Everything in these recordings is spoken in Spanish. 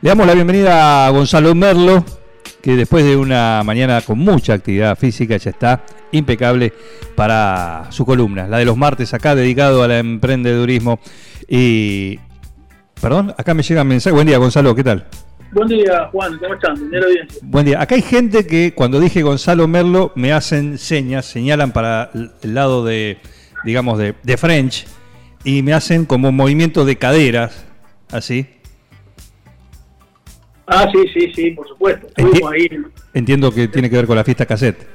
Le damos la bienvenida a Gonzalo Merlo, que después de una mañana con mucha actividad física ya está impecable para su columna, la de los martes acá dedicado al emprendedurismo. Y, perdón, acá me llega un mensaje. Buen día, Gonzalo, ¿qué tal? Buen día, Juan, ¿cómo están? Buen día. Acá hay gente que cuando dije Gonzalo Merlo me hacen señas, señalan para el lado de, digamos, de, de French y me hacen como movimiento de caderas, así. Ah, sí, sí, sí, por supuesto. Estuvimos ahí. Entiendo que tiene que ver con la fiesta cassette.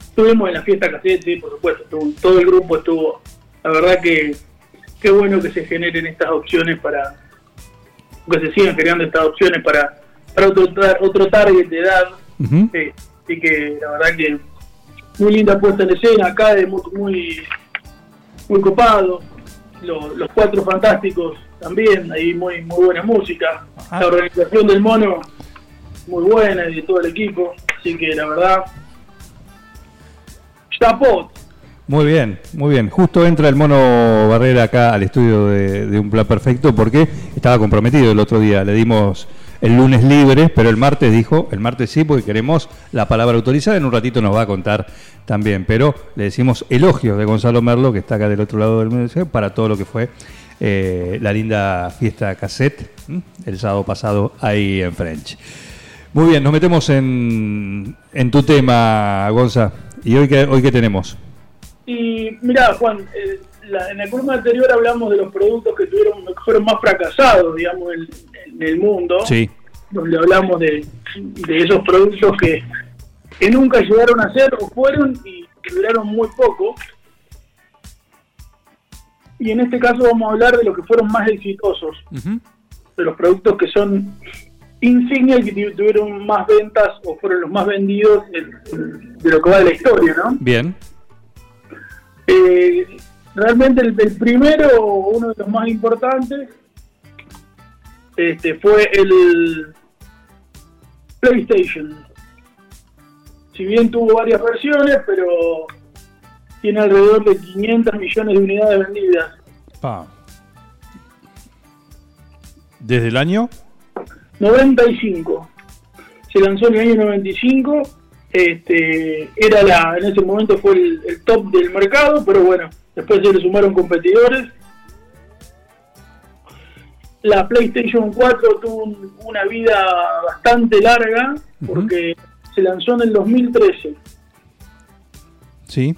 Estuvimos en la fiesta cassette, sí, por supuesto. todo el grupo estuvo. La verdad que qué bueno que se generen estas opciones para. que se sigan creando estas opciones para, para otro, otro target de edad. Eh, así que la verdad que muy linda puesta en escena acá, de muy, muy, muy copado. los cuatro fantásticos también, hay muy, muy buena música. La organización del mono, muy buena, y de todo el equipo. Así que la verdad, chapot. Muy bien, muy bien. Justo entra el mono Barrera acá al estudio de, de, Un Plan Perfecto porque estaba comprometido el otro día. Le dimos el lunes libre, pero el martes dijo, el martes sí, porque queremos la palabra autorizada. En un ratito nos va a contar también. Pero le decimos elogios de Gonzalo Merlo, que está acá del otro lado del museo, para todo lo que fue eh, la linda fiesta cassette el sábado pasado ahí en French. Muy bien, nos metemos en, en tu tema, Gonza. ¿Y hoy qué, hoy qué tenemos? Y mira, Juan, eh, en el programa anterior hablamos de los productos que tuvieron fueron más fracasados, digamos, en, el mundo. Sí. Donde hablamos de, de esos productos que, que nunca llegaron a ser o fueron y duraron muy poco y en este caso vamos a hablar de los que fueron más exitosos, de los productos que son insignia y que tuvieron más ventas o fueron los más vendidos de lo que va de la historia, ¿no? Bien. Eh, realmente el, primero, uno de los más importantes, este, fue el PlayStation. Si bien tuvo varias versiones, pero tiene alrededor de 500 millones de unidades vendidas. ¿Desde el año? 95. Se lanzó en el año 95. Este, era la, en ese momento fue el, top del mercado, pero bueno, después se le sumaron competidores. La PlayStation 4 tuvo una vida bastante larga porque se lanzó en el 2013. Sí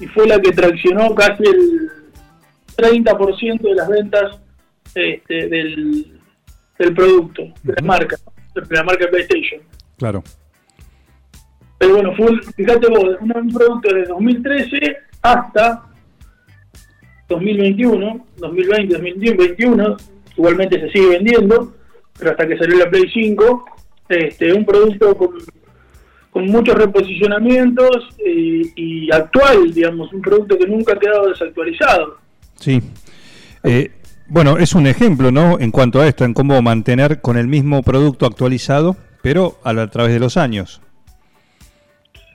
y fue la que traccionó casi el 30% de las ventas este, del, del producto, de la marca, de la marca PlayStation. Claro. Pero bueno, fue, fíjate vos, un producto de 2013 hasta 2021, 2020, 2021, igualmente se sigue vendiendo, pero hasta que salió la Play 5, este, un producto con con muchos reposicionamientos eh, y actual, digamos, un producto que nunca ha quedado desactualizado. Sí. Eh, bueno, es un ejemplo, ¿no? En cuanto a esto, en cómo mantener con el mismo producto actualizado, pero a, través de los años.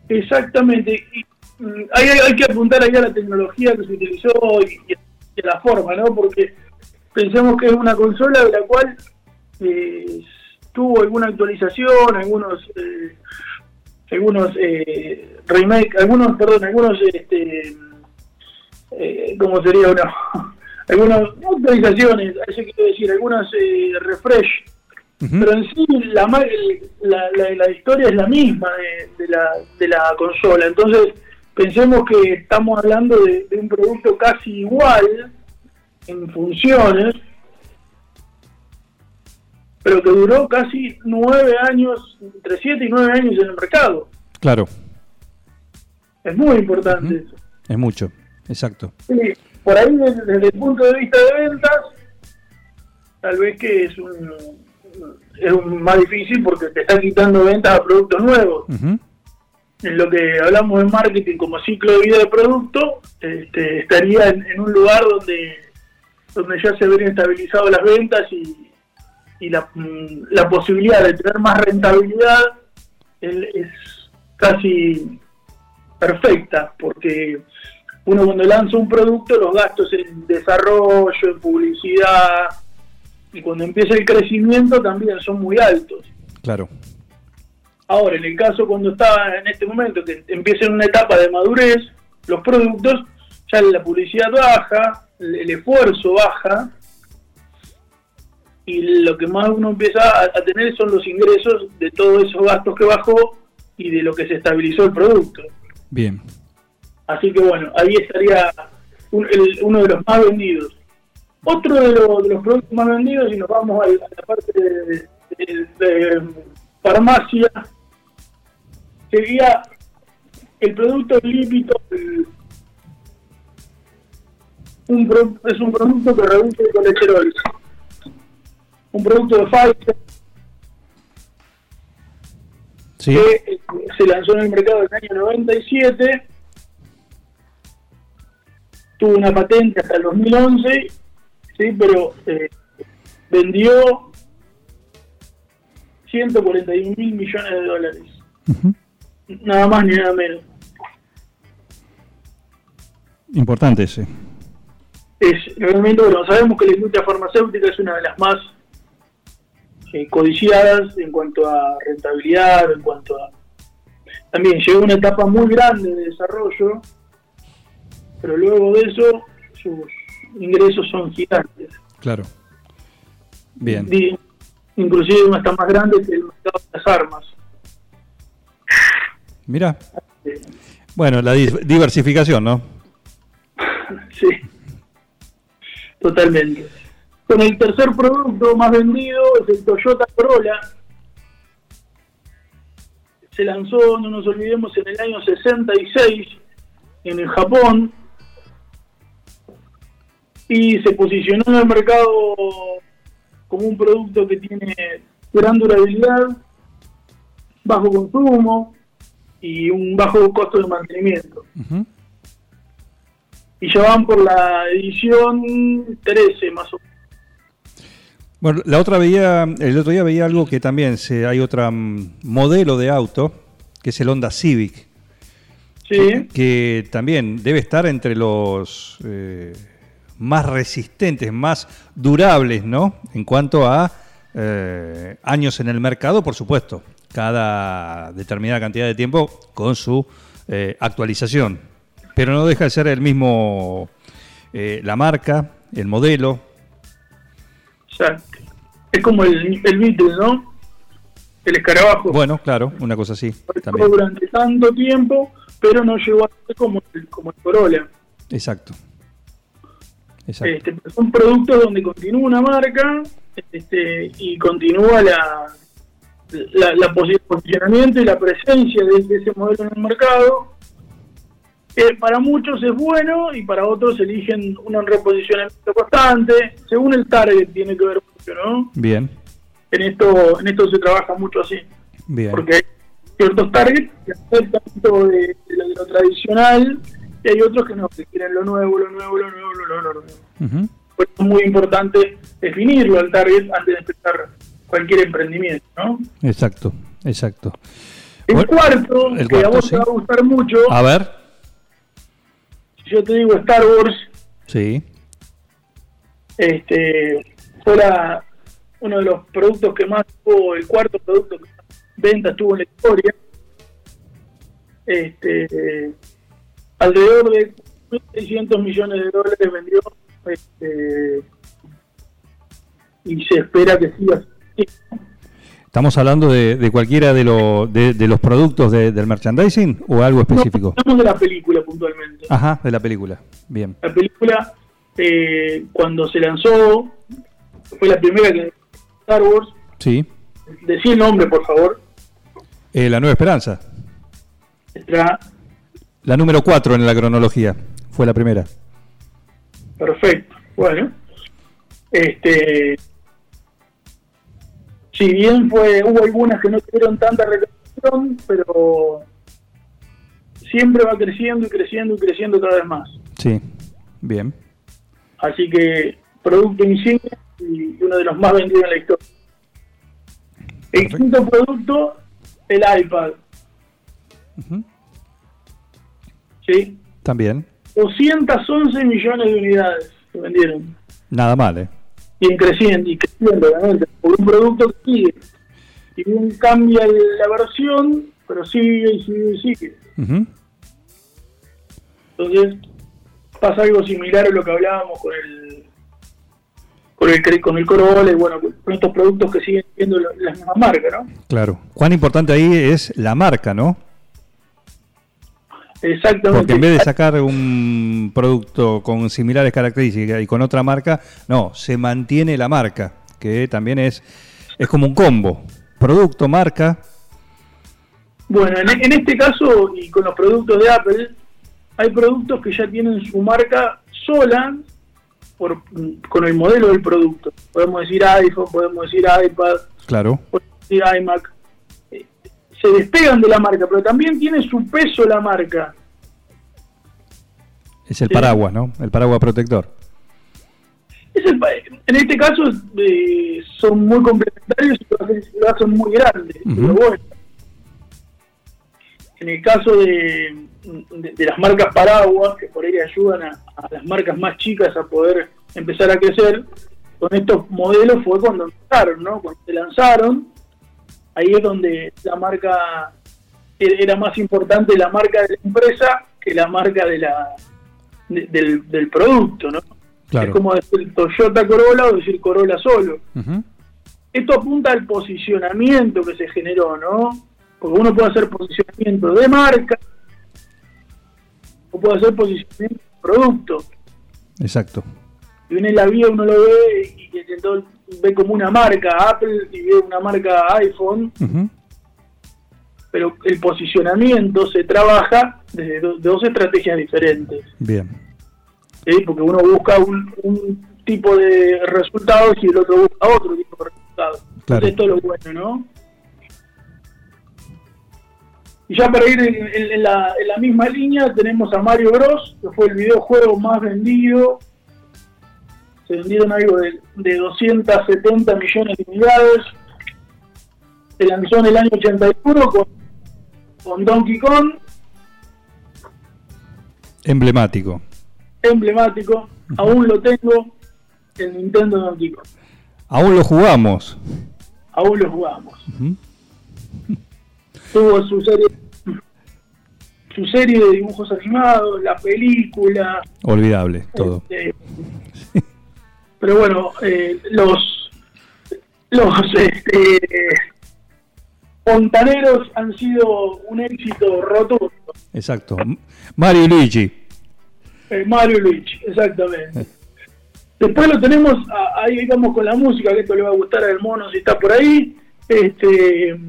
Exactamente. Y, mm, hay, que apuntar ahí a la tecnología que se utilizó y, a la forma, ¿no? Porque pensemos que es una consola de la cual eh, tuvo alguna actualización, algunos algunos eh, remake, algunos, perdón, algunos, este, eh, ¿cómo sería uno? algunas actualizaciones, eso quiero decir, algunas eh, refresh, pero en sí la, la, la, historia es la misma de, la, de la consola, entonces pensemos que estamos hablando de un producto casi igual en funciones, pero que duró casi nueve años, entre siete y nueve años en el mercado. Claro. Es muy importante eso. Es mucho, exacto. Sí, por ahí desde, el punto de vista de ventas, tal vez que es un, es un más difícil porque te está quitando ventas a productos nuevos. En lo que hablamos de marketing como ciclo de vida de producto, este, estaría en, en un lugar donde, donde ya se ven estabilizado las ventas y, y la, mm, la posibilidad de tener más rentabilidad es casi perfecta, porque uno cuando lanza un producto, los gastos en desarrollo, en publicidad, y cuando empieza el crecimiento también son muy altos. Claro. Ahora, en el caso cuando está en este momento, que empieza en una etapa de madurez, los productos, ya la publicidad baja, el, esfuerzo baja, y lo que más uno empieza a, a tener son los ingresos de todos esos gastos que bajó y de lo que se estabilizó el producto. Bien. Así que bueno, ahí estaría un- el- uno de los más vendidos. Otro de, lo- de los productos más vendidos, y nos vamos a, la parte de, de- de farmacia, sería el producto lípido. Un pro- es un producto que reduce el colesterol. Un producto de Pfizer Sí. que se lanzó en el mercado en el año 97, tuvo una patente hasta el 2011, sí, pero eh, vendió 141 mil millones de dólares, nada más ni nada menos. Importante ese. Es realmente, bueno, sabemos que la industria farmacéutica es una de las más eh, codiciadas en cuanto a rentabilidad, en cuanto a... También llegó una etapa muy grande de desarrollo, pero luego de eso sus ingresos son gigantes. Claro. Bien. Di- inclusive hasta más grande que el mercado de las armas. Mira. Bueno, la di- diversificación, ¿no? Sí, totalmente. Con el tercer producto más vendido es el Toyota Corolla. Se lanzó, no nos olvidemos, en el año 66 en el Japón y se posicionó en el mercado como un producto que tiene gran durabilidad, bajo consumo y un bajo costo de mantenimiento y ya van por la edición 13 más o menos. Bueno, la otra veía, el otro día veía algo que también se, hay otro modelo de auto, que es el Honda Civic, Sí, que también debe estar entre los eh, más resistentes, más durables, ¿no? En cuanto a eh, años en el mercado, por supuesto, cada determinada cantidad de tiempo con su eh, actualización. Pero no deja de ser el mismo, eh, la marca, el modelo. exacto. Es como el, el Beetle, ¿no? El escarabajo. Bueno, claro, una cosa así también. durante tanto tiempo, pero no llegó a ser como el, como el Corolla. Exacto. Exacto. Este, son productos donde continúa una marca este, y continúa la, la, la posicionamiento y la presencia de, de ese modelo en el mercado. Eh, para muchos es bueno y para otros eligen un reposicionamiento constante. Según el target tiene que ver ¿no? Bien, En esto, en esto se trabaja mucho así. bien. Porque hay ciertos targets que aceptan tanto de, de lo, de lo tradicional y hay otros que no, que quieren lo nuevo, lo nuevo, lo nuevo, lo nuevo, lo nuevo. Por eso es muy importante definirlo al target antes de empezar cualquier emprendimiento, ¿no? Exacto, exacto. El Bueno, cuarto, el que a vos sí. te va a gustar mucho, A ver, si yo te digo Star Wars, sí, este fuera uno de los productos que más tuvo, el cuarto producto que más ventas tuvo en la historia. Este, alrededor de 1.600 millones de dólares vendió este, y se espera que siga. ¿estamos hablando de, de cualquiera de, lo- de, de los productos de- del merchandising o algo específico? No, hablamos de la película puntualmente. Ajá, de la película. Bien. La película, eh, cuando se lanzó, fue la primera que Star Wars. Sí. Decí el nombre, por favor. Eh, la Nueva Esperanza. Está La número 4 en la cronología. Fue la primera. perfecto. Bueno, este, si bien fue, hubo algunas que no tuvieron tanta recaudación, pero siempre va creciendo y creciendo y creciendo cada vez más. Sí. Bien. Así que producto insignia y uno de los más vendidos en la historia. El Perfecto. quinto producto, el iPad. Ujú. ¿sí? También. 211 millones de unidades se vendieron. Nada mal, ¿eh? siguen creciendo y creciendo, obviamente, por un producto que sigue. Si bien cambia la versión, pero sigue y sigue y sigue. Entonces, pasa algo similar a lo que hablábamos con el con el, con el Corolla y bueno, con estos productos que siguen siendo la, misma marca, ¿no? Claro. Cuán importante ahí es la marca, ¿no? Exactamente. Porque en vez de sacar un producto con similares características y con otra marca, no, se mantiene la marca, que también es, es como un combo. Producto, marca. Bueno, en, en este caso y con los productos de Apple, hay productos que ya tienen su marca sola por, con el modelo del producto. Podemos decir iPhone, podemos decir iPad, claro. podemos decir iMac. Eh, se despegan de la marca, pero también tiene su peso la marca. Es el paraguas, ¿no? El paraguas protector. en este caso eh, son muy complementarios y lo hacen muy grande. En el caso de, de, las marcas paraguas, que por ahí ayudan a, las marcas más chicas a poder empezar a crecer, con estos modelos fue cuando empezaron, ¿no? Cuando se lanzaron, ahí es donde la marca era más importante la marca de la empresa que la marca de la del, producto, ¿no? Es como decir Toyota Corolla o decir Corolla solo. Esto apunta al posicionamiento que se generó, ¿no? Porque uno puede hacer posicionamiento de marca, o puede hacer posicionamiento de producto. Exacto. Y viene la vida, uno lo ve y, entonces ve como una marca Apple y ve una marca iPhone. Pero el posicionamiento se trabaja desde dos estrategias diferentes. Bien. Porque uno busca un, tipo de resultados y el otro busca otro tipo de resultados. Claro. esto es lo bueno, ¿no? Y ya para ir en, la, misma línea tenemos a Mario Bros, que fue el videojuego más vendido. Se vendieron algo de, 270 millones de unidades. Se lanzó en el año 81 con, con Donkey Kong. Emblemático. Emblemático. Aún lo tengo, el Nintendo Donkey Kong. Aún lo jugamos. Aún lo jugamos. Tuvo su serie su serie de dibujos animados, la película. Olvidable, todo. Este, pero bueno, eh, los los este, fontaneros han sido un éxito rotundo. Exacto. Mario y Luigi. Eh, Mario y Luigi, exactamente. Después lo tenemos, ahí vamos con la música, que esto le va a gustar al mono si está por ahí. Este,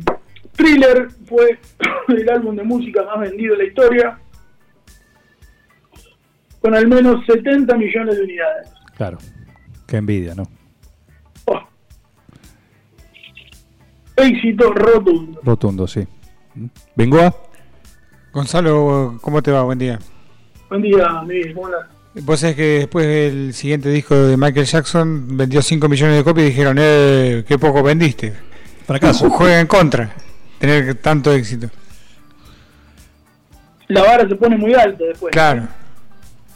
Thriller fue el álbum de música más vendido de la historia, con al menos 70 millones de unidades. Claro, qué envidia, ¿no? Oh. Éxito rotundo. Rotundo, sí. ¿Vengo a? Gonzalo, ¿cómo te va? Buen día. Buen día, Miguel. ¿Cómo Vos sabés que después del siguiente disco de Michael Jackson vendió 5 millones de copias y dijeron, eh, qué poco vendiste. Fracaso. Juega en contra tener tanto éxito. La vara se pone muy alta después. Claro.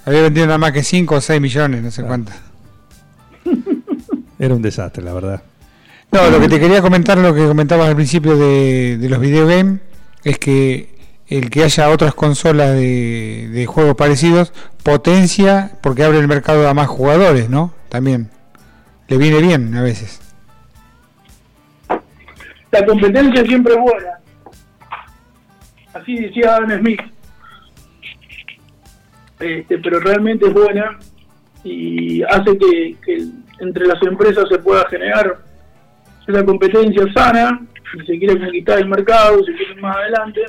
Había vendido nada más que 5 o 6 millones, no sé cuánto. Era un desastre, la verdad. No, lo que te quería comentar, lo que comentabas al principio de, los videogames, es que el que haya otras consolas de, de, juegos parecidos potencia porque abre el mercado a más jugadores, ¿no? También. Le viene bien a veces la competencia siempre es buena. Así decía Adam Smith. Este, pero realmente es buena y hace que, entre las empresas se pueda generar esa competencia sana, si se quiere conquistar el mercado, si quiere más adelante,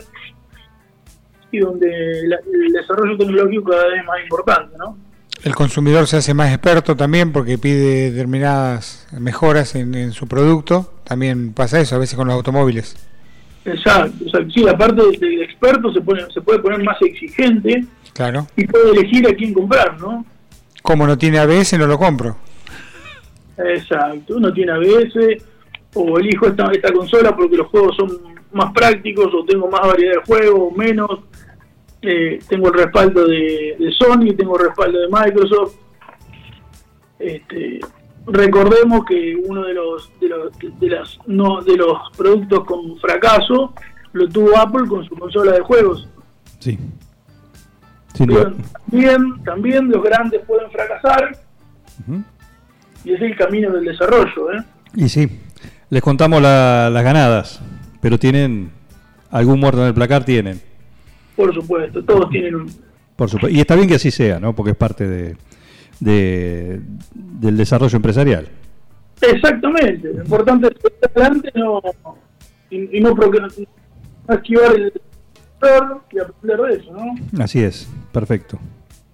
y donde el desarrollo tecnológico cada vez es más importante, ¿no? El consumidor se hace más experto también porque pide determinadas mejoras en, su producto. También pasa eso a veces con los automóviles. Exacto, sí, aparte del experto se, pone, se puede poner más exigente claro. y puede elegir a quién comprar, ¿no? Como no tiene ABS, no lo compro. Exacto, no tiene ABS o elijo esta, esta consola porque los juegos son más prácticos o tengo más variedad de juegos o menos eh, tengo el respaldo de, Sony, tengo el respaldo de Microsoft. Este, recordemos que uno de los de los de las no de los productos con fracaso lo tuvo Apple con su consola de juegos. Sí. También, también los grandes pueden fracasar y es el camino del desarrollo. ¿eh? Y sí, les contamos las ganadas, pero tienen algún muerto en el placar, tienen. Por supuesto, todos tienen un... Por supuesto. Y está bien que así sea, ¿no? Porque es parte de, del desarrollo empresarial. Exactamente. Lo importante es que adelante no, y, no, esquivar el error y aprender de eso, ¿no? Así es, perfecto.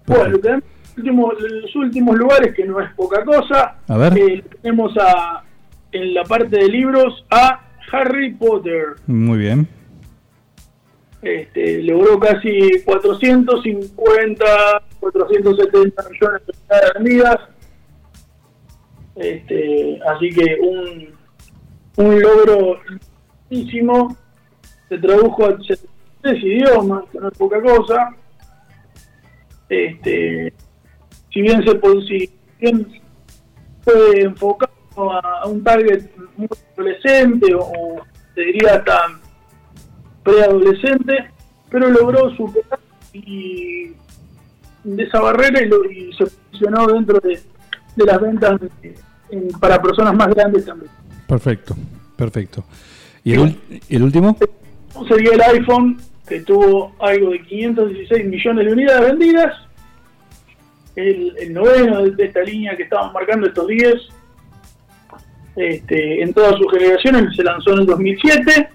Bueno, últimos, los últimos lugares, que no es poca cosa, a ver. Eh, tenemos a, en la parte de libros a Harry Potter. Muy bien. Este, logró casi 450, 470 millones de vendidas. Este, así que un, un logro muchísimo. Se tradujo a tres idiomas, que no es poca cosa. Este, si bien se si bien fue enfocado a, un target muy adolescente o, te diría hasta preadolescente, pero logró superar y de esa barrera y, se posicionó dentro de, las ventas para personas más grandes también. Perfecto, perfecto. ¿Y el, el último? Sería el iPhone, que tuvo algo de 516 millones de unidades vendidas. El, el noveno de esta línea que estamos marcando estos días. Este, en todas sus generaciones, se lanzó en el 2007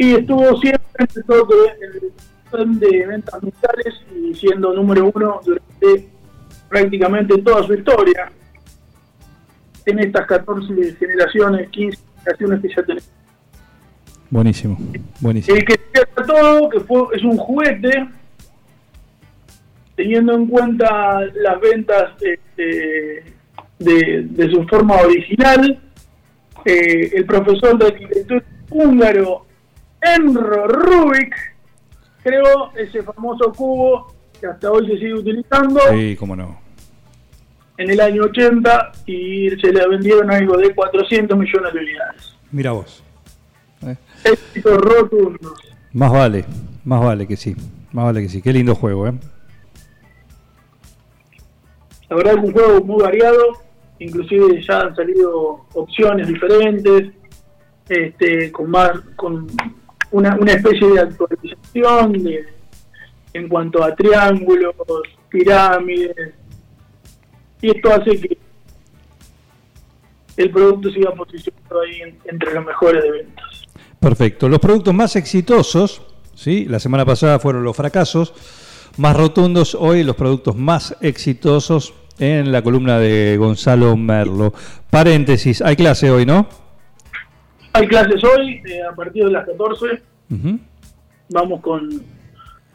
y estuvo siempre en el de ventas mundiales y siendo número uno durante prácticamente toda su historia en estas 14 generaciones, 15 generaciones que ya tenemos. Buenísimo, buenísimo. El que todo, que fue, es un juguete, teniendo en cuenta las ventas este, de, de, su forma original, eh, el profesor de arquitectura húngaro Enro Rubik creó ese famoso cubo que hasta hoy se sigue utilizando. Sí, cómo no. En el año 80 y se le vendieron algo de 400 millones de unidades. Mira vos. Eh. Éxito rotundo. Más vale, más vale que sí. Más vale que sí. Qué lindo juego, ¿eh? La verdad es un juego muy variado. Inclusive ya han salido opciones diferentes. Este, con más con una, una especie de actualización de, en cuanto a triángulos, pirámides, y esto hace que el producto siga posicionado ahí entre los mejores de ventas. Perfecto. Los productos más exitosos, ¿sí? la semana pasada fueron los fracasos, más rotundos, hoy los productos más exitosos en la columna de Gonzalo Merlo. Paréntesis, hay clase hoy, ¿no? Hay clases hoy, eh, a partir de las 14. Vamos con,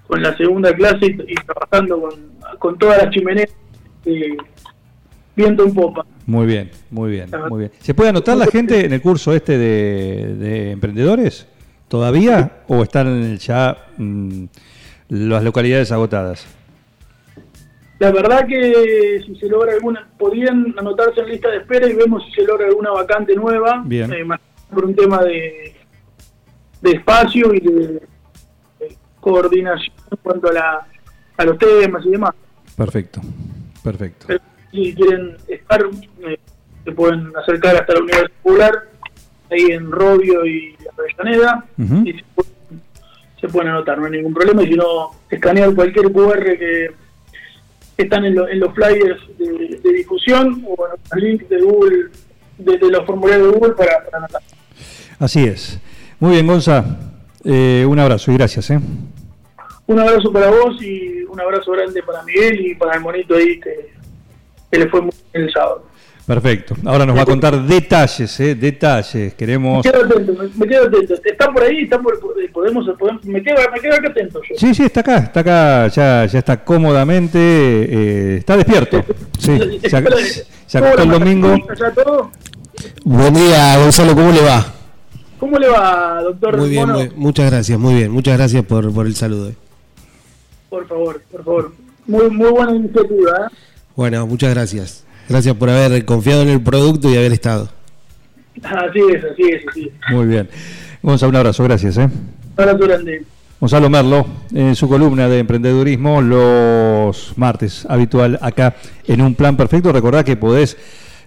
con la segunda clase y, trabajando con, con todas las chimeneas eh, viento en popa. Muy bien, muy bien, muy bien. ¿Se puede anotar la gente en el curso este de, emprendedores todavía o están ya mm, las localidades agotadas? La verdad que si se logra alguna, podrían anotarse en lista de espera y vemos si se logra alguna vacante nueva. Bien. Eh, por un tema de, de espacio y de, coordinación en cuanto a, la, a los temas y demás. Perfecto, perfecto. si quieren estar, eh, se pueden acercar hasta la Universidad Popular, ahí en Robio y Avellaneda, y se pueden, anotar, no hay ningún problema. Y si no, escanear cualquier QR que están en, en los flyers de, difusión o en los links de Google, de, los formularios de Google para, para anotar. Así es. Muy bien, Gonza. Eh, un abrazo y gracias. ¿eh? Un abrazo para vos y un abrazo grande para Miguel y para el monito ahí que, le fue muy bien el sábado. Perfecto. Ahora nos va a contar detalles, ¿eh? detalles. Queremos. Me quedo atento, me, quedo atento. Está por ahí, está por, podemos, podemos, me quedo, me quedo acá atento. Yo. Sí, sí, está acá, está acá, ya, ya está cómodamente, eh, está despierto. Sí, se, acostó el domingo. Buen día, Gonzalo, ¿cómo le va? ¿Cómo le va, doctor? Muy bien, muchas gracias, muy bien. Muchas gracias por, por el saludo. Por favor, por favor. Muy, muy buena iniciativa. ¿eh? Bueno, muchas gracias. Gracias por haber confiado en el producto y haber estado. Así es, así es, así Muy bien. Gonzalo, un abrazo, gracias. ¿eh? Un abrazo grande. Gonzalo Merlo, en su columna de emprendedurismo, los martes, habitual acá en Un Plan Perfecto. Recordad que podés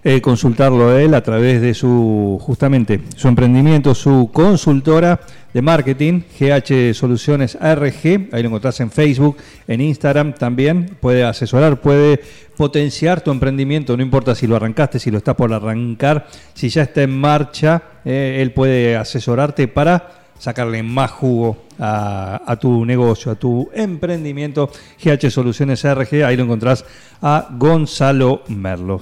eh, consultarlo a él a través de su, justamente, su emprendimiento, su consultora de marketing, GH Soluciones ARG, ahí lo encontrás en Facebook, en Instagram también, puede asesorar, puede potenciar tu emprendimiento, no importa si lo arrancaste, si lo estás por arrancar, si ya está en marcha, eh, él puede asesorarte para sacarle más jugo a, a, tu negocio, a tu emprendimiento. GH Soluciones ARG, ahí lo encontrás a Gonzalo Merlo.